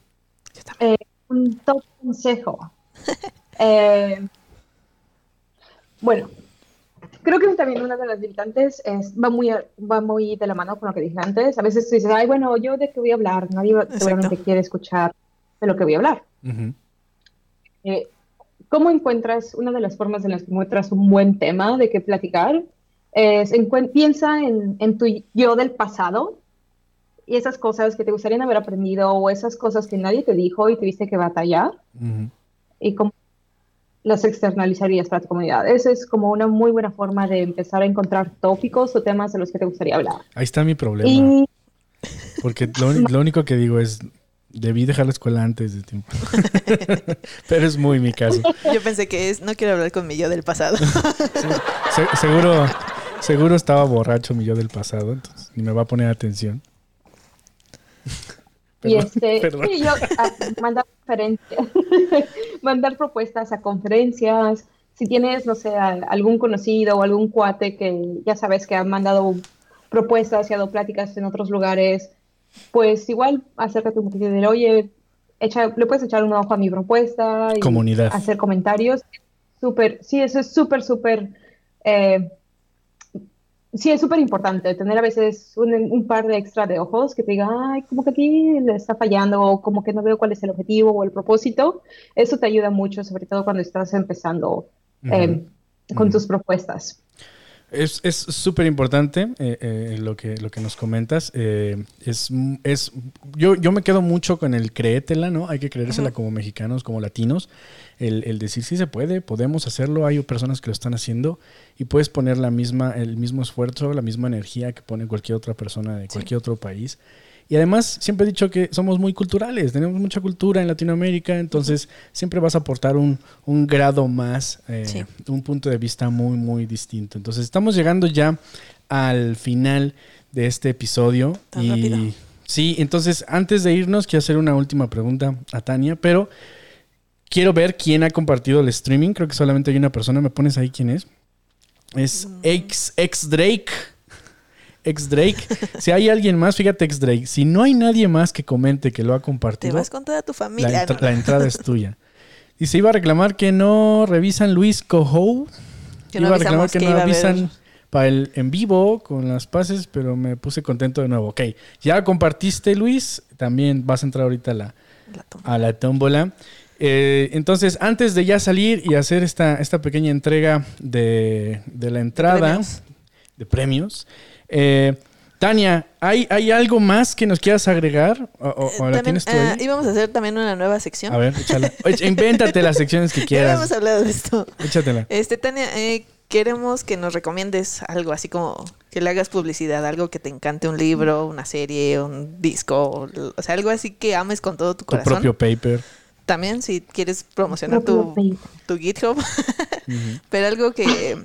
Eh, un top consejo. Eh, bueno, Creo que también una de las limitantes es, va, muy, va muy de la mano con lo que dije antes. A veces tú dices, ay, bueno, ¿yo de qué voy a hablar? Nadie seguramente quiere escuchar de lo que voy a hablar. Eh, ¿Cómo encuentras, una de las formas en las que encuentras un buen tema de qué platicar? Es, piensa en, en, tu yo del pasado y esas cosas que te gustaría haber aprendido o esas cosas que nadie te dijo y tuviste que batallar. Y cómo las externalizarías para tu comunidad. Esa es como una muy buena forma de empezar a encontrar tópicos o temas de los que te gustaría hablar. Ahí está mi problema. Porque lo, único que digo es, debí dejar la escuela antes de tiempo. Pero es muy mi caso. Yo pensé que es, no quiero hablar con mi yo del pasado. seguro, seguro estaba borracho mi yo del pasado, entonces ni me va a poner atención. y este, sí, yo ah, mandar mandar propuestas a conferencias. Si tienes, no sé, algún conocido o algún cuate que ya sabes que ha mandado propuestas y ha dado pláticas en otros lugares, pues igual acércate un poquito de oye, echa, le puedes echar un ojo a mi propuesta y Comunidad. hacer comentarios. Súper, sí, eso es súper, súper eh, sí es súper importante tener a veces un, par de extra de ojos que te digan, ay, como que aquí le está fallando o como que no veo cuál es el objetivo o el propósito. Eso te ayuda mucho, sobre todo cuando estás empezando em, con tus propuestas. Es súper importante eh, eh, lo, que, lo que nos comentas. Eh, es, es, yo, yo me quedo mucho con el créetela, ¿no? Hay que creérsela como mexicanos, como latinos. El, el, decir sí se puede, podemos hacerlo. Hay personas que lo están haciendo y puedes poner la misma, el mismo esfuerzo, la misma energía que pone cualquier otra persona de cualquier otro país. Y además, siempre he dicho que somos muy culturales, tenemos mucha cultura en Latinoamérica, entonces siempre vas a aportar un, un grado más, eh, un punto de vista muy, muy distinto. Entonces, estamos llegando ya al final de este episodio. y sí, entonces, antes de irnos, quiero hacer una última pregunta a Tania, pero quiero ver quién ha compartido el streaming. Creo que solamente hay una persona. ¿Me pones ahí quién es? Es mm. ex, ex Drake ex Drake. Si hay alguien más, fíjate ex Drake. Si no hay nadie más que comente que lo ha compartido. Te vas con toda tu familia. La, entrada es tuya. Y se iba a reclamar que no revisan Luis Coho. Que iba a reclamar que, no revisan para el en vivo con las pases, pero me puse contento de nuevo. Ok, ya compartiste, Luis. También vas a entrar ahorita a la, a la tómbola. Eh, entonces, antes de ya salir y hacer esta, esta pequeña entrega de, la entrada de premios, eh, Tania, ¿hay, ¿hay algo más que nos quieras agregar? ¿O, la tienes tú ahí? íbamos a hacer también una nueva sección. A ver, échala. Invéntate las secciones que quieras. Ya hemos hablado de esto. Échatela. Este, Tania, eh, queremos que nos recomiendes algo así como que le hagas publicidad, algo que te encante, un libro, una serie, un disco, o, sea, algo así que ames con todo tu corazón. Tu propio paper. También si quieres promocionar tu, tu, GitHub, pero algo que,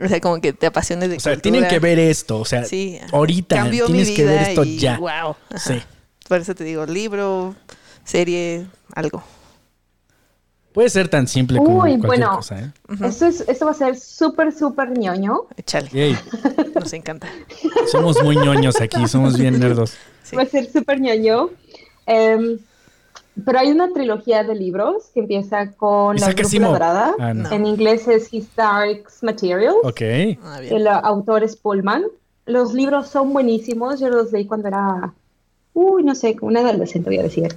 o sea, como que te apasione de O sea, tienen que ver esto, o sea, ahorita tienes que ver esto ya. Wow. Sí. Por eso te digo, libro, serie, algo. Puede ser tan simple como Uy, cualquier bueno, cosa, ¿eh? esto, es, esto va a ser súper, súper ñoño. Échale. Nos encanta. Somos muy ñoños aquí, somos bien nerdos. Va a ser súper ñoño. Em, pero hay una trilogía de libros que empieza con La Brújula Dorada. Ah, en inglés es His Dark Materials. Ok. Ah, El autor es Pullman. Los libros son buenísimos. Yo los leí cuando era, uy, no sé, una adolescente, voy a decir.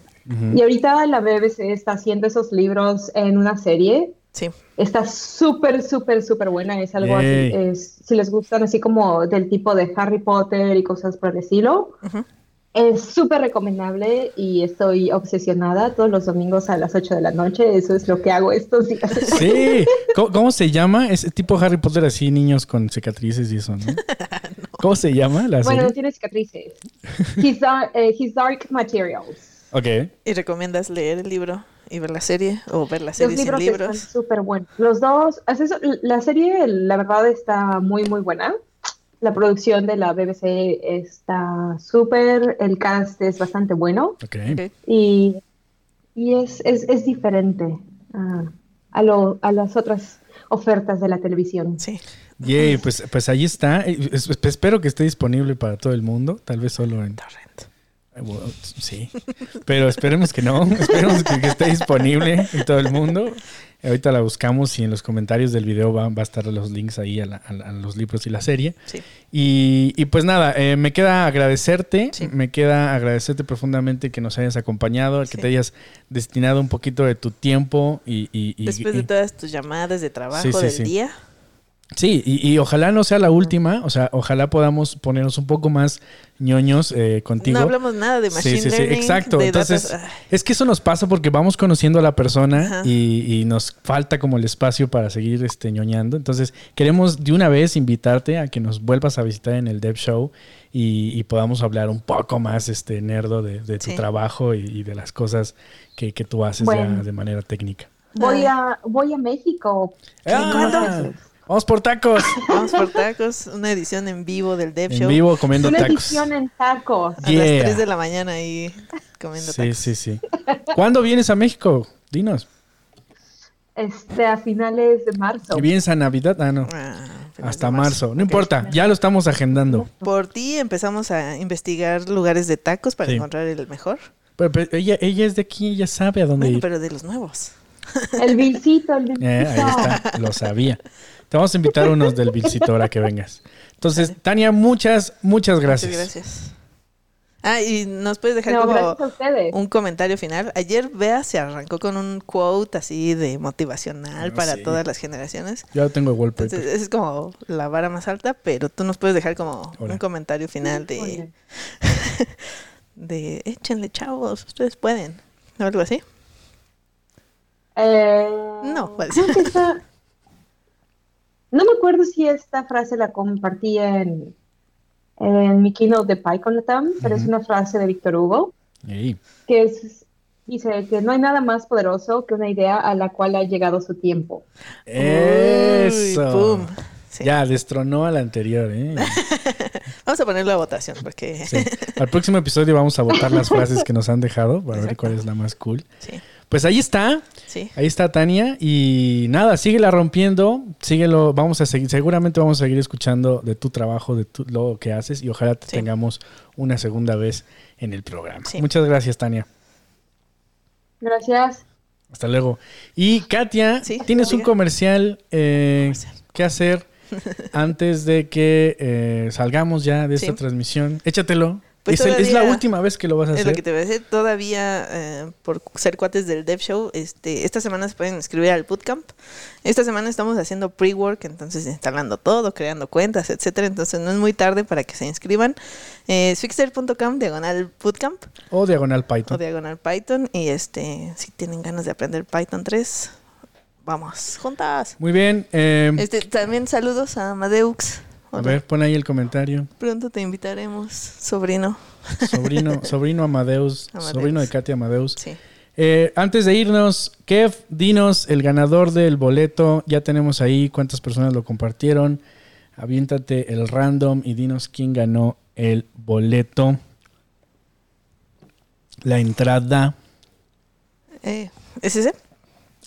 Y ahorita la BBC está haciendo esos libros en una serie. Sí. Está súper, súper, súper buena. Es algo así. si les gustan así como del tipo de Harry Potter y cosas por el estilo. Es súper recomendable y estoy obsesionada todos los domingos a las 8 de la noche. Eso es lo que hago estos días. Sí. ¿Cómo, se llama? Es tipo Harry Potter así, niños con cicatrices y eso, ¿no? ¿Cómo se llama la Bueno, no tiene cicatrices. His dark Materials. Ok. ¿Y recomiendas leer el libro y ver la serie o ver la serie Los libros sin libros? Están súper buenos. Los dos, la serie la verdad está muy muy buena. La producción de la BBC está súper, el cast es bastante bueno. Okay. Y, y es, es, es diferente a, lo, a las otras ofertas de la televisión. Sí. Yay, pues, pues ahí está. Espero que esté disponible para todo el mundo, tal vez solo en Torrent. Sí, pero esperemos que no, esperemos que, esté disponible en todo el mundo. Ahorita la buscamos y en los comentarios del video va, a estar los links ahí a, los libros y la serie. Y, pues nada, eh, me queda agradecerte, me queda agradecerte profundamente que nos hayas acompañado, que te hayas destinado un poquito de tu tiempo y... Después de todas tus llamadas de trabajo del día. Sí, y, ojalá no sea la última, o sea, ojalá podamos ponernos un poco más ñoños eh, contigo. No hablamos nada de machine sí, sí, sí, exacto. Entonces, es que eso nos pasa porque vamos conociendo a la persona y, nos falta como el espacio para seguir este, ñoñando. Entonces, queremos de una vez invitarte a que nos vuelvas a visitar en el Dev Show y, podamos hablar un poco más, este, nerdo, de, tu trabajo y, de las cosas que, tú haces de manera técnica. Voy a, voy a México. Ah, Vamos por tacos. Vamos por tacos. Una edición en vivo del Dev Show. En vivo comiendo Una tacos. Una edición en tacos. A las 3 de la mañana ahí comiendo tacos. Sí, sí, sí. ¿Cuándo vienes a México? Dinos. Este, a finales de marzo. ¿Y vienes a Navidad? Ah, no. Ah, Hasta marzo. No importa, ya lo estamos agendando. Por ti empezamos a investigar lugares de tacos para encontrar el mejor. Pero, ella, ella es de aquí, ella sabe a dónde ir. Pero de los nuevos. El vilcito, el vilcito. Eh, ahí está, lo sabía. Te vamos a invitar unos del Vilcitor a que vengas. Entonces, Tania, muchas, muchas gracias. Muchas gracias. Ah, y nos puedes dejar como un comentario final. Ayer Bea se arrancó con un quote así de motivacional ah, para todas las generaciones. Ya tengo el wallpaper. Entonces, es como la vara más alta, pero tú nos puedes dejar como un comentario final de de échenle chavos, ustedes pueden. ¿O algo así? Eh, no, pues. No me acuerdo si esta frase la compartí en, en mi keynote de PyCon pero es una frase de Víctor Hugo, que es, dice que no hay nada más poderoso que una idea a la cual ha llegado su tiempo. Eso. Ya, destronó a la anterior. ¿eh? vamos a ponerlo a votación porque... Al próximo episodio vamos a votar las frases que nos han dejado para ver cuál es la más cool. Sí. Pues ahí está. Sí. Ahí está Tania. Y nada, síguela rompiendo. Síguelo. Vamos a seguir, seguramente vamos a seguir escuchando de tu trabajo, de lo que haces. Y ojalá te tengamos una segunda vez en el programa. Muchas gracias, Tania. Gracias. Hasta luego. Y Katia, tienes un comercial, eh, que hacer antes de que eh, salgamos ya de esta transmisión. Échatelo. Pues es, la última vez que lo vas a hacer. Es lo que te voy a decir. Todavía, eh, por ser cuates del Dev Show, este, esta semana se pueden inscribir al Bootcamp. Esta semana estamos haciendo pre-work, entonces instalando todo, creando cuentas, etcétera. Entonces no es muy tarde para que se inscriban. Eh, diagonal Bootcamp. O diagonal Python. O diagonal Python. Y este, si tienen ganas de aprender Python 3, vamos, juntas. Muy bien. Eh, este, también saludos a Madeux. A ver, pon ahí el comentario. Pronto te invitaremos, sobrino. Sobrino, sobrino Amadeus, sobrino de Katia Amadeus. Sí. Eh, antes de irnos, Kev, dinos el ganador del boleto. Ya tenemos ahí cuántas personas lo compartieron. Aviéntate el random y dinos quién ganó el boleto. La entrada. Eh, ¿Es ese?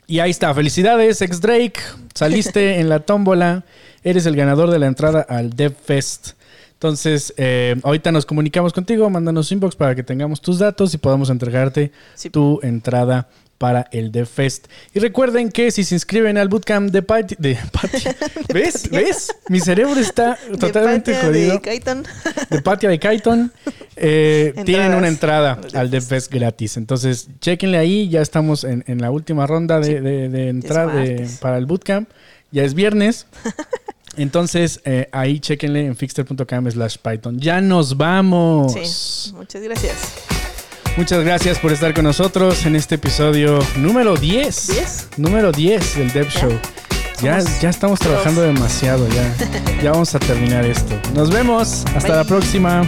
Y ahí está. Felicidades, ex Drake. Saliste en la tómbola eres el ganador de la entrada al DevFest. Entonces, eh, ahorita nos comunicamos contigo, mándanos inbox para que tengamos tus datos y podamos entregarte tu entrada para el DevFest. Y recuerden que si se inscriben al bootcamp de Patty, de ¿ves? ¿Ves? Mi cerebro está totalmente jodido. De Kaiton. De Patia de Kaiton. Eh, tienen una entrada al DevFest gratis. Entonces, chequenle ahí. Ya estamos en, la última ronda de, entrada para el bootcamp. Ya es viernes. Entonces, eh, ahí chequenle en fixter.com slash Python. Ya nos vamos. Sí, muchas gracias. Muchas gracias por estar con nosotros en este episodio número 10. ¿10? Número 10 del Dev Show. Ya, ya estamos trabajando demasiado, ya. ya vamos a terminar esto. Nos vemos. Hasta la próxima.